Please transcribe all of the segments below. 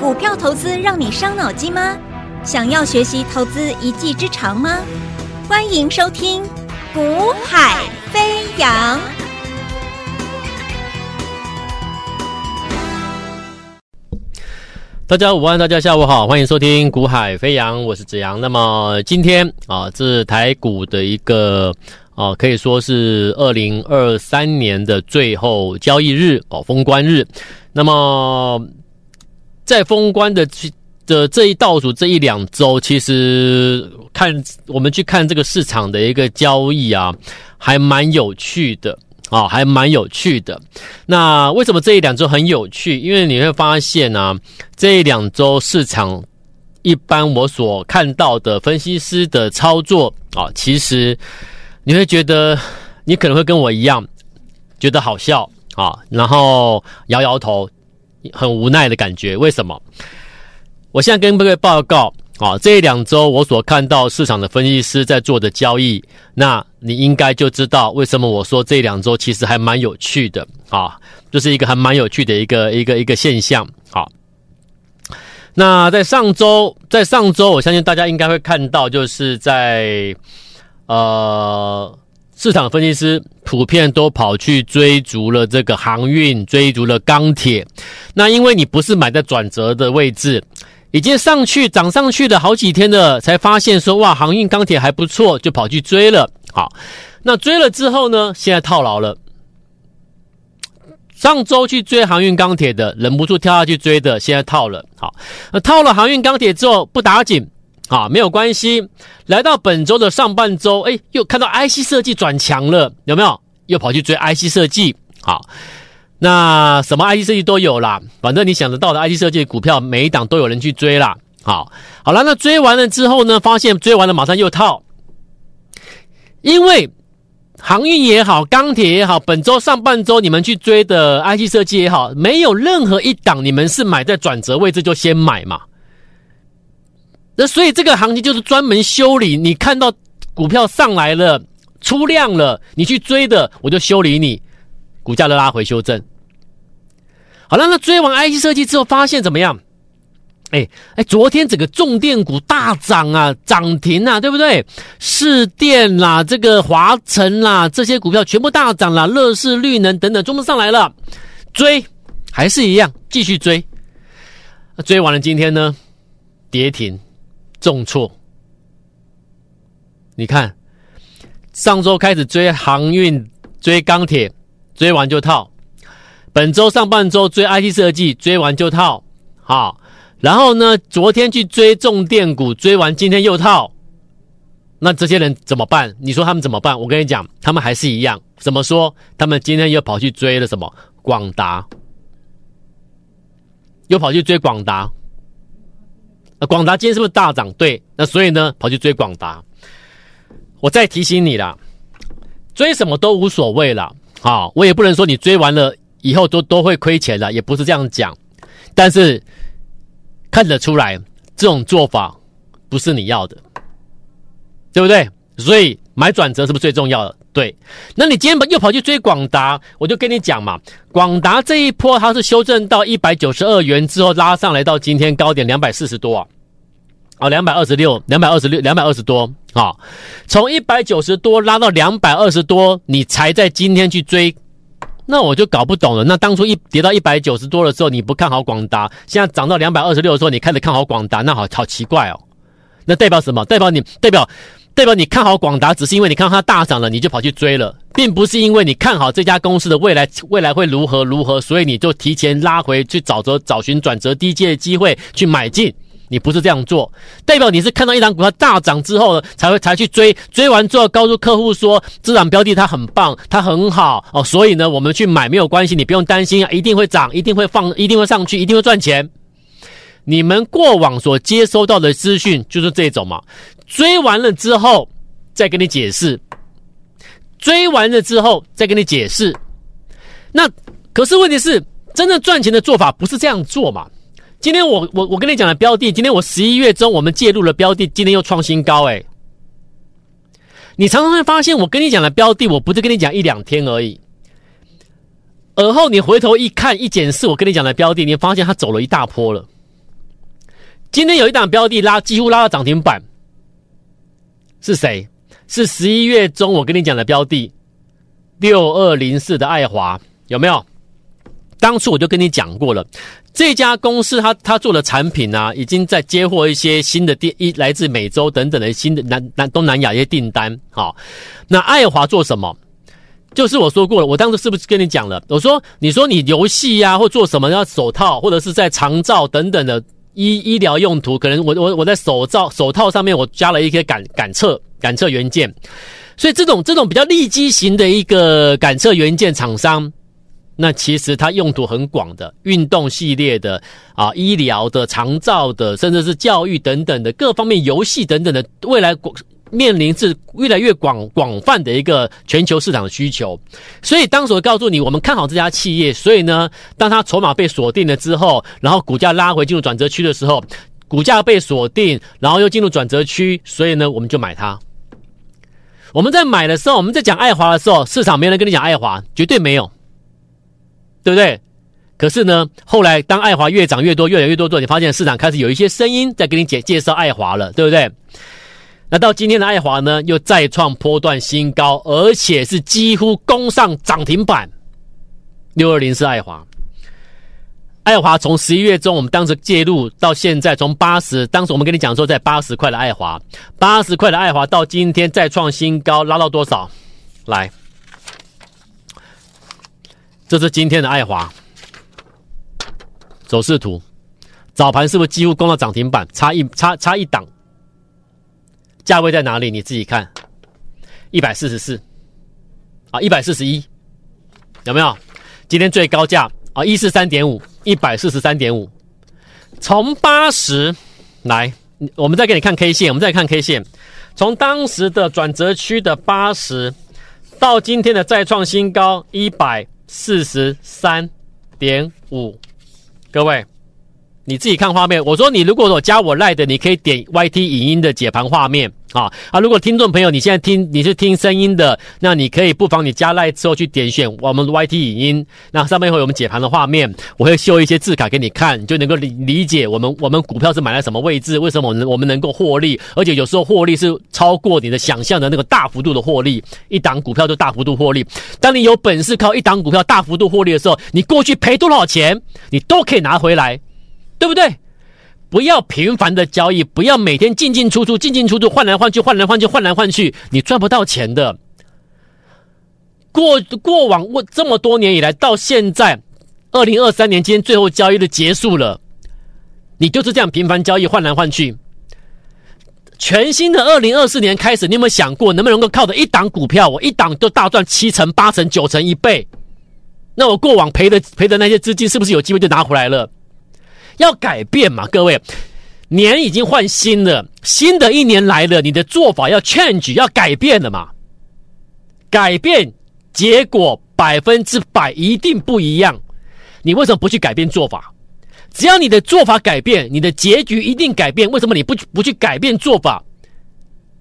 股票投资让你伤脑筋吗？想要学习投资一技之长吗？欢迎收听《股海飞扬》。大家午安，大家下午好，欢迎收听《股海飞扬》，我是子阳。那么今天啊，这是台股的一个啊，可以说是二零二三年的最后交易日哦，封关日。那么。在封关的的这一倒数这一两周，其实看我们去看这个市场的一个交易啊，还蛮有趣的啊，还蛮有趣的。那为什么这一两周很有趣？因为你会发现啊，这一两周市场一般我所看到的分析师的操作啊，其实你会觉得你可能会跟我一样觉得好笑啊，然后摇摇头。很无奈的感觉，为什么？我现在跟各位报告啊，这两周我所看到市场的分析师在做的交易，那你应该就知道为什么我说这两周其实还蛮有趣的啊，就是一个还蛮有趣的一个一个一个现象。好，那在上周，在上周，我相信大家应该会看到，就是在呃。市场分析师普遍都跑去追逐了这个航运，追逐了钢铁。那因为你不是买在转折的位置，已经上去涨上去的好几天了，才发现说哇，航运钢铁还不错，就跑去追了。好，那追了之后呢，现在套牢了。上周去追航运钢铁的，忍不住跳下去追的，现在套了。好，那套了航运钢铁之后不打紧。啊，没有关系。来到本周的上半周，哎，又看到 IC 设计转强了，有没有？又跑去追 IC 设计。好，那什么 IC 设计都有啦，反正你想得到的 IC 设计股票，每一档都有人去追啦。好，好了，那追完了之后呢，发现追完了马上又套，因为航运也好，钢铁也好，本周上半周你们去追的 IC 设计也好，没有任何一档你们是买在转折位置就先买嘛。那所以这个行情就是专门修理，你看到股票上来了，出量了，你去追的，我就修理你，股价的拉回修正。好了，那追完 IC 设计之后，发现怎么样？哎哎，昨天整个重电股大涨啊，涨停啊，对不对？市电啦，这个华晨啦，这些股票全部大涨啦，乐视、绿能等等，全部上来了，追还是一样，继续追。追完了，今天呢，跌停。重挫，你看，上周开始追航运、追钢铁，追完就套；本周上半周追 IT 设计，追完就套。好，然后呢，昨天去追重电股，追完今天又套。那这些人怎么办？你说他们怎么办？我跟你讲，他们还是一样。怎么说？他们今天又跑去追了什么？广达，又跑去追广达。广达今天是不是大涨？对，那所以呢，跑去追广达。我再提醒你啦，追什么都无所谓啦。啊，我也不能说你追完了以后都都会亏钱了，也不是这样讲。但是看得出来，这种做法不是你要的，对不对？所以买转折是不是最重要的？对。那你今天又跑去追广达，我就跟你讲嘛，广达这一波它是修正到一百九十二元之后拉上来到今天高点两百四十多啊。哦，两百二十六，两百二十六，两百二十多啊！从一百九十多拉到两百二十多，你才在今天去追，那我就搞不懂了。那当初一跌到一百九十多的时候，你不看好广达，现在涨到两百二十六的时候，你开始看好广达，那好好奇怪哦。那代表什么？代表你代表代表你看好广达，只是因为你看到它大涨了，你就跑去追了，并不是因为你看好这家公司的未来未来会如何如何，所以你就提前拉回去找着找寻转折低阶的机会去买进。你不是这样做，代表你是看到一档股票大涨之后呢，才会才去追，追完之后告诉客户说，这档标的它很棒，它很好哦，所以呢，我们去买没有关系，你不用担心啊，一定会涨，一定会放，一定会上去，一定会赚钱。你们过往所接收到的资讯就是这种嘛，追完了之后再跟你解释，追完了之后再跟你解释。那可是问题是，真正赚钱的做法不是这样做嘛？今天我我我跟你讲的标的，今天我十一月中我们介入了标的，今天又创新高哎！你常常会发现，我跟你讲的标的，我不是跟你讲一两天而已，而后你回头一看一检视，我跟你讲的标的，你发现它走了一大波了，今天有一档标的拉，几乎拉到涨停板，是谁？是十一月中我跟你讲的标的六二零四的爱华，有没有？当初我就跟你讲过了，这家公司他他做的产品啊，已经在接获一些新的订，一来自美洲等等的新的南南东南亚一些订单。好，那爱华做什么？就是我说过了，我当时是不是跟你讲了？我说，你说你游戏呀，或做什么要手套，或者是在长照等等的医医疗用途，可能我我我在手罩手套上面我加了一些感感测感测元件，所以这种这种比较利基型的一个感测元件厂商，那其实它用途很广的，运动系列的啊，医疗的、长照的，甚至是教育等等的各方面游戏等等的未来广。面临是越来越广广泛的一个全球市场的需求，所以当时我告诉你，我们看好这家企业。所以呢，当它筹码被锁定了之后，然后股价拉回进入转折区的时候，股价被锁定，然后又进入转折区，所以呢，我们就买它。我们在买的时候，我们在讲爱华的时候，市场没人跟你讲爱华，绝对没有，对不对？可是呢，后来当爱华越涨越多，越来越多之后，你发现市场开始有一些声音在给你介介绍爱华了，对不对？那到今天的爱华呢，又再创波段新高，而且是几乎攻上涨停板。六二零是爱华，爱华从十一月中我们当时介入到现在，从八十，当时我们跟你讲说在八十块的爱华，八十块的爱华到今天再创新高，拉到多少？来，这是今天的爱华走势图，早盘是不是几乎攻到涨停板？差一差差一档。价位在哪里？你自己看，一百四十四，啊，一百四十一，有没有？今天最高价啊，一四三点五，一百四十三点五。从八十来，我们再给你看 K 线，我们再看 K 线，从当时的转折区的八十，到今天的再创新高一百四十三点五，各位。你自己看画面。我说你如果有加我赖的，你可以点 YT 影音的解盘画面啊啊！如果听众朋友你现在听你是听声音的，那你可以不妨你加赖之后去点选我们 YT 影音，那上面会有我们解盘的画面，我会秀一些字卡给你看，你就能够理理解我们我们股票是买在什么位置，为什么我们我们能够获利，而且有时候获利是超过你的想象的那个大幅度的获利，一档股票就大幅度获利。当你有本事靠一档股票大幅度获利的时候，你过去赔多少钱，你都可以拿回来。对不对？不要频繁的交易，不要每天进进出出、进进出出、换来换去、换来换去、换来换去，你赚不到钱的。过过往我这么多年以来，到现在二零二三年今天最后交易的结束了，你就是这样频繁交易、换来换去。全新的二零二四年开始，你有没有想过，能不能够靠着一档股票，我一档就大赚七成、八成、九成、一倍？那我过往赔的赔的那些资金，是不是有机会就拿回来了？要改变嘛，各位，年已经换新了，新的一年来了，你的做法要 change，要改变了嘛？改变结果百分之百一定不一样，你为什么不去改变做法？只要你的做法改变，你的结局一定改变。为什么你不不去改变做法？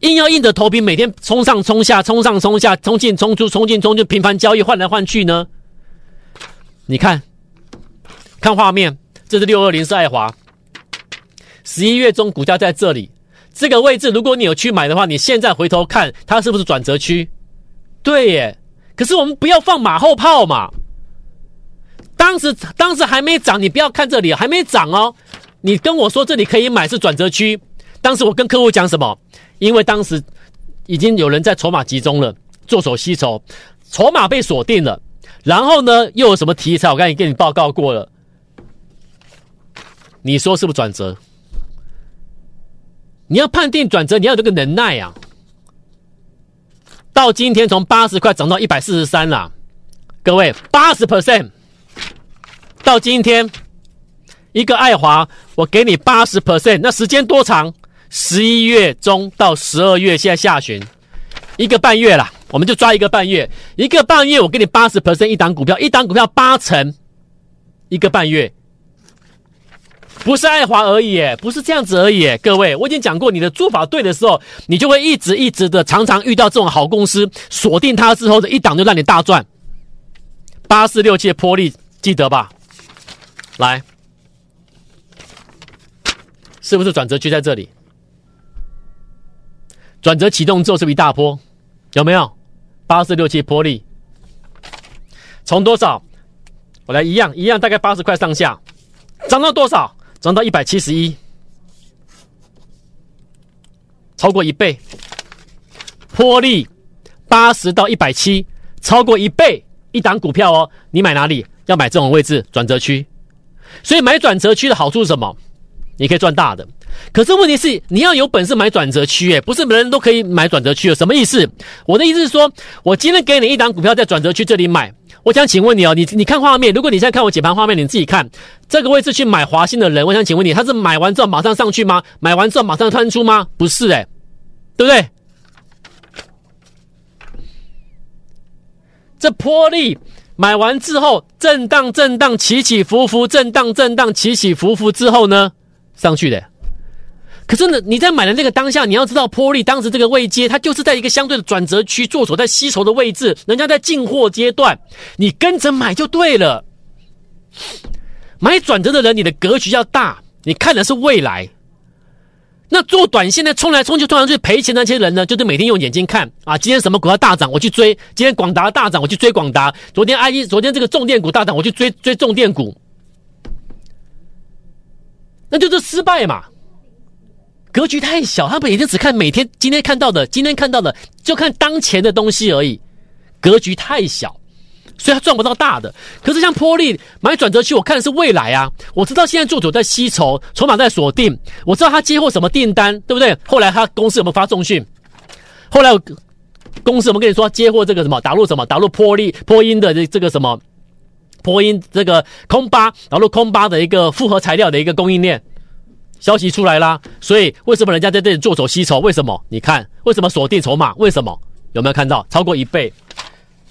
硬要硬着头皮每天冲上冲下，冲上冲下，冲进冲出，冲进冲出，频繁交易换来换去呢？你看，看画面。这是六二零是爱华，十一月中股价在这里这个位置，如果你有去买的话，你现在回头看它是不是转折区？对耶，可是我们不要放马后炮嘛。当时当时还没涨，你不要看这里还没涨哦。你跟我说这里可以买是转折区，当时我跟客户讲什么？因为当时已经有人在筹码集中了，做手吸筹，筹码被锁定了。然后呢，又有什么题材？我刚才跟你报告过了。你说是不是转折？你要判定转折，你要有这个能耐啊！到今天从八十块涨到一百四十三了，各位八十 percent，到今天一个爱华，我给你八十 percent，那时间多长？十一月中到十二月，现在下旬，一个半月了，我们就抓一个半月，一个半月我给你八十 percent，一档股票，一档股票八成，一个半月。不是爱华而已，不是这样子而已，各位，我已经讲过，你的做法对的时候，你就会一直一直的，常常遇到这种好公司，锁定它之后的一档就让你大赚。八四六七的波丽记得吧？来，是不是转折区在这里？转折启动之后是不是一大波？有没有？八四六七波力，从多少？我来一样一样，大概八十块上下，涨到多少？涨到一百七十一，超过一倍。获利八十到一百七，超过一倍，一档股票哦。你买哪里？要买这种位置转折区。所以买转折区的好处是什么？你可以赚大的。可是问题是，你要有本事买转折区，诶，不是每人都可以买转折区的。什么意思？我的意思是说，我今天给你一档股票在转折区这里买，我想请问你哦，你你看画面，如果你现在看我解盘画面，你自己看这个位置去买华新的人，我想请问你，他是买完之后马上上去吗？买完之后马上穿出吗？不是，诶，对不对？这波力买完之后，震荡震荡起起伏伏，震荡震荡起起伏伏之后呢，上去的。可是呢，你在买的那个当下，你要知道，波力当时这个位阶，它就是在一个相对的转折区，做手在吸筹的位置，人家在进货阶段，你跟着买就对了。买转折的人，你的格局要大，你看的是未来。那做短线的冲来冲去，冲来冲去赔钱那些人呢，就是每天用眼睛看啊，今天什么股票大涨，我去追；今天广达大涨，我去追广达；昨天 I E，昨天这个重电股大涨，我去追追重电股，那就是失败嘛。格局太小，他们也就只看每天今天看到的，今天看到的就看当前的东西而已。格局太小，所以他赚不到大的。可是像波力买转折区，我看的是未来啊。我知道现在做主在吸筹，筹码在锁定。我知道他接获什么订单，对不对？后来他公司有没有发重讯？后来公司有没有跟你说接获这个什么打入什么打入波力波音的这这个什么波音这个空巴打入空巴的一个复合材料的一个供应链？消息出来啦，所以为什么人家在这里做手吸筹？为什么？你看，为什么锁定筹码？为什么？有没有看到超过一倍？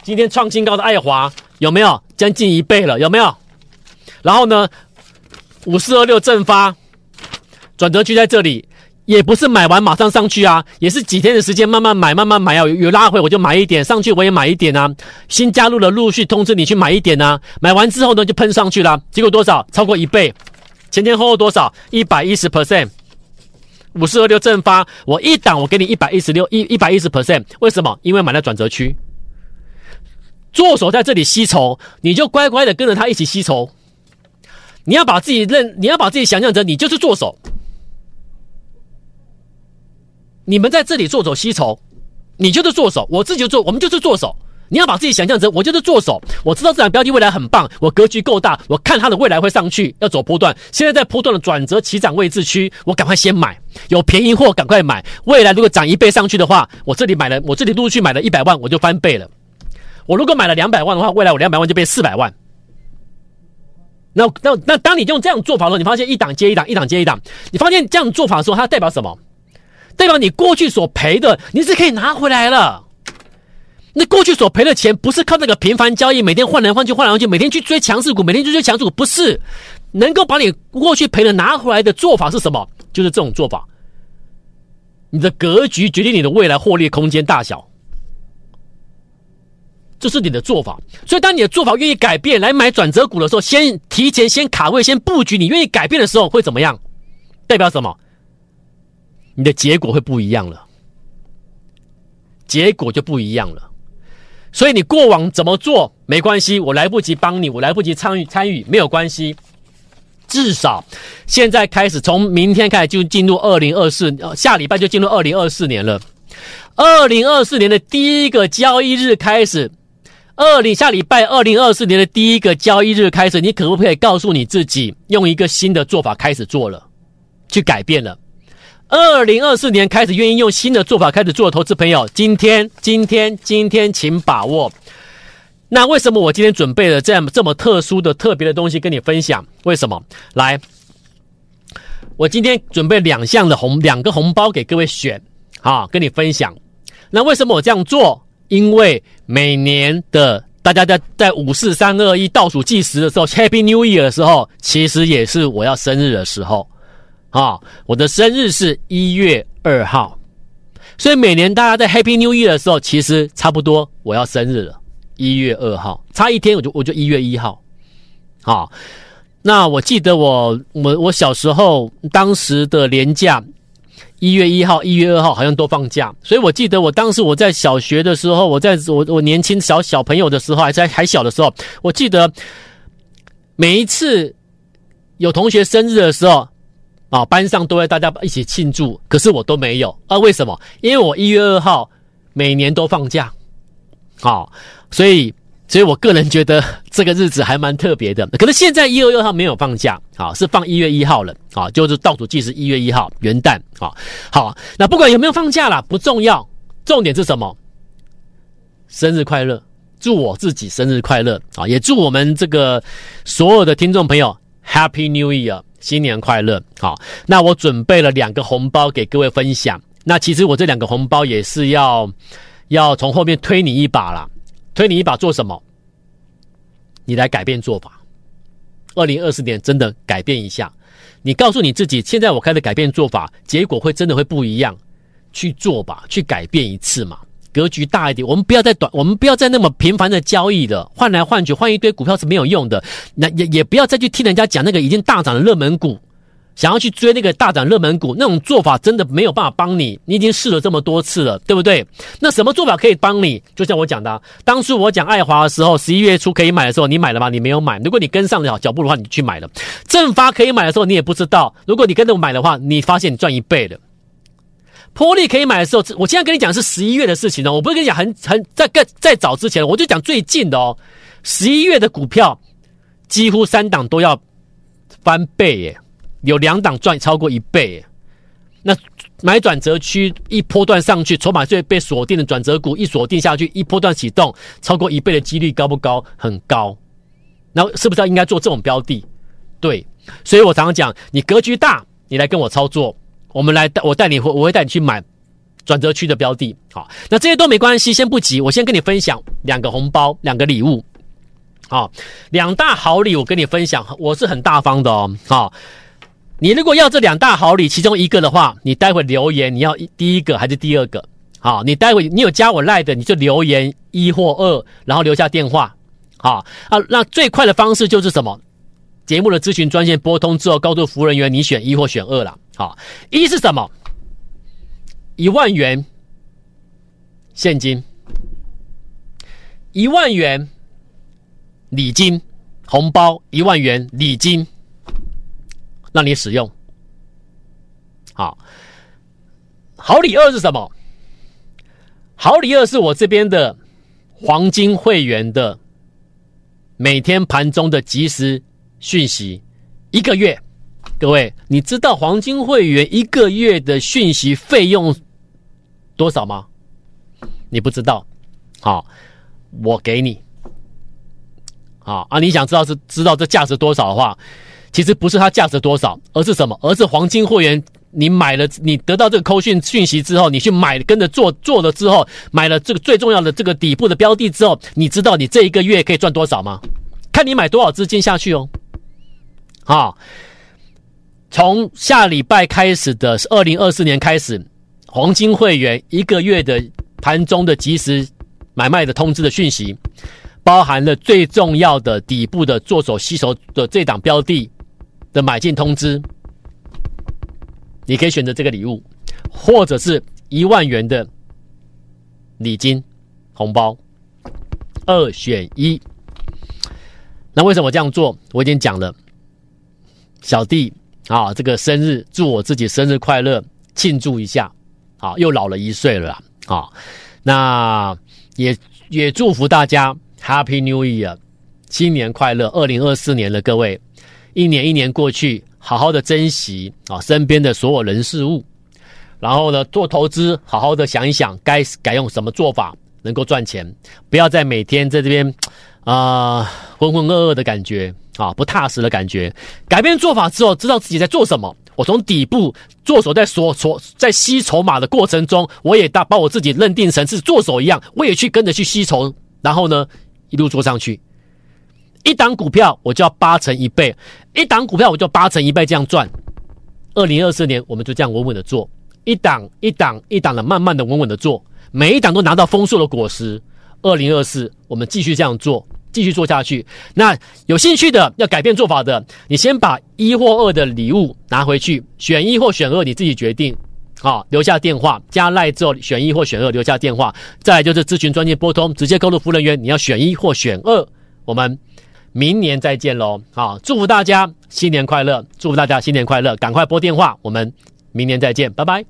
今天创新高的爱华有没有将近一倍了？有没有？然后呢，五四二六正发转折区在这里，也不是买完马上上去啊，也是几天的时间慢慢买，慢慢买啊，有有拉回我就买一点，上去我也买一点啊。新加入了陆续通知你去买一点啊，买完之后呢就喷上去了，结果多少？超过一倍。前前后后多少？一百一十 percent，五四二六正发，我一档我给你一百一十六一一百一十 percent，为什么？因为买了转折区，做手在这里吸筹，你就乖乖的跟着他一起吸筹。你要把自己认，你要把自己想象成你就是做手，你们在这里做手吸筹，你就是做手，我自己做，我们就是做手。你要把自己想象成我就是做手，我知道这档标的未来很棒，我格局够大，我看它的未来会上去，要走波段。现在在波段的转折起涨位置区，我赶快先买，有便宜货赶快买。未来如果涨一倍上去的话，我这里买了，我这里陆续买了一百万，我就翻倍了。我如果买了两百万的话，未来我两百万就变四百万。那那那当你用这样做法的时候，你发现一档接一档，一档接一档，你发现这样做法的时候，它代表什么？代表你过去所赔的，你是可以拿回来了。那过去所赔的钱，不是靠那个频繁交易，每天换来换去，换来换去，每天去追强势股，每天去追强势股，不是能够把你过去赔的拿回来的做法是什么？就是这种做法。你的格局决定你的未来获利空间大小，这是你的做法。所以，当你的做法愿意改变，来买转折股的时候，先提前先卡位，先布局，你愿意改变的时候会怎么样？代表什么？你的结果会不一样了，结果就不一样了。所以你过往怎么做没关系，我来不及帮你，我来不及参与参与没有关系。至少现在开始，从明天开始就进入二零二四，下礼拜就进入二零二四年了。二零二四年的第一个交易日开始，二零下礼拜二零二四年的第一个交易日开始，你可不可以告诉你自己，用一个新的做法开始做了，去改变了？二零二四年开始愿意用新的做法开始做投资朋友，今天今天今天请把握。那为什么我今天准备了这样这么特殊的特别的东西跟你分享？为什么？来，我今天准备两项的红两个红包给各位选，啊，跟你分享。那为什么我这样做？因为每年的大家在在五四三二一倒数计时的时候，Happy New Year 的时候，其实也是我要生日的时候。啊、我的生日是一月二号，所以每年大家在 Happy New Year 的时候，其实差不多我要生日了，一月二号，差一天我就我就一月一号。好、那我记得我我我小时候当时的年假，一月一号、一月二号好像都放假，所以我记得我当时我在小学的时候，我在我我年轻小小朋友的时候，还在还小的时候，我记得每一次有同学生日的时候，啊，班上都会大家一起庆祝，可是我都没有啊？为什么？因为我一月二号每年都放假，好，所以。所以我个人觉得 这个日子还蛮特别的。可是现在一月二号没有放假，啊，是放一月一号了，啊，就是倒数计时一月一号元旦，啊，好，那不管有没有放假啦，不重要，重点是什么？生日快乐，祝我自己生日快乐，啊，也祝我们这个所有的听众朋友 Happy New Year，新年快乐，好，那我准备了两个红包给各位分享。那其实我这两个红包也是要要从后面推你一把啦。推你一把做什么？你来改变做法。二零二四年真的改变一下，你告诉你自己，现在我开始改变做法，结果会真的会不一样。去做吧，去改变一次嘛，格局大一点。我们不要再短，我们不要再那么频繁的交易了，换来换去，换一堆股票是没有用的。那也也不要再去听人家讲那个已经大涨的热门股。想要去追那个大涨热门股，那种做法真的没有办法帮你。你已经试了这么多次了，对不对？那什么做法可以帮你？就像我讲的，当初我讲爱华的时候，十一月初可以买的时候，你买了吗？你没有买。如果你跟上了脚步的话，你去买了。正发可以买的时候，你也不知道。如果你跟着我买的话，你发现你赚一倍了。波丽可以买的时候，我现在跟你讲是十一月的事情哦，我不是跟你讲很很在更在早之前，我就讲最近的哦。十一月的股票几乎三档都要翻倍耶。有两档赚超过一倍，那买转折区一波段上去，筹码最被锁定的转折股一锁定下去，一波段启动，超过一倍的几率高不高？很高。那是不是要应该做这种标的？对，所以我常常讲，你格局大，你来跟我操作，我们来带我带你，我会带你去买转折区的标的。好，那这些都没关系，先不急，我先跟你分享两个红包，两个礼物。好，两大好礼，我跟你分享，我是很大方的哦。好。你如果要这两大好礼其中一个的话，你待会留言你要第一个还是第二个？好，你待会你有加我赖的，你就留言一或二，然后留下电话。好啊，那最快的方式就是什么？节目的咨询专线拨通之后，告诉服务人员你选一或选二了。好，一是什么？一万元现金，一万元礼金红包，一万元礼金。让你使用，好，好礼二是什么？好礼二是我这边的黄金会员的每天盘中的即时讯息，一个月。各位，你知道黄金会员一个月的讯息费用多少吗？你不知道？好，我给你。好啊，你想知道是知道这价值多少的话？其实不是它价值多少，而是什么？而是黄金会员，你买了，你得到这个扣讯讯息之后，你去买，跟着做做了之后，买了这个最重要的这个底部的标的之后，你知道你这一个月可以赚多少吗？看你买多少资金下去哦。好，从下礼拜开始的二零二四年开始，黄金会员一个月的盘中的即时买卖的通知的讯息，包含了最重要的底部的做手吸筹的这档标的。的买进通知，你可以选择这个礼物，或者是一万元的礼金红包，二选一。那为什么这样做？我已经讲了，小弟啊，这个生日祝我自己生日快乐，庆祝一下，啊，又老了一岁了啊。那也也祝福大家 Happy New Year，新年快乐，二零二四年的各位。一年一年过去，好好的珍惜啊身边的所有人事物，然后呢，做投资，好好的想一想该改用什么做法能够赚钱，不要再每天在这边啊浑浑噩噩的感觉啊不踏实的感觉。改变做法之后，知道自己在做什么。我从底部做手，在所所在吸筹码的过程中，我也大把我自己认定成是做手一样，我也去跟着去吸筹，然后呢一路做上去。一档股票我就要八成一倍，一档股票我就八成一倍这样赚。二零二四年我们就这样稳稳的做，一档一档一档的慢慢的稳稳的做，每一档都拿到丰硕的果实。二零二四我们继续这样做，继续做下去。那有兴趣的要改变做法的，你先把一或二的礼物拿回去，选一或选二你自己决定。好，留下电话，加赖之后选一或选二，留下电话。再来就是咨询专线拨通，直接告诉服务人员你要选一或选二。我们明年再见喽！好，祝福大家新年快乐，祝福大家新年快乐，赶快拨电话，我们明年再见，拜拜。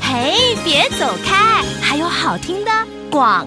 嘿，别走开，还有好听的广。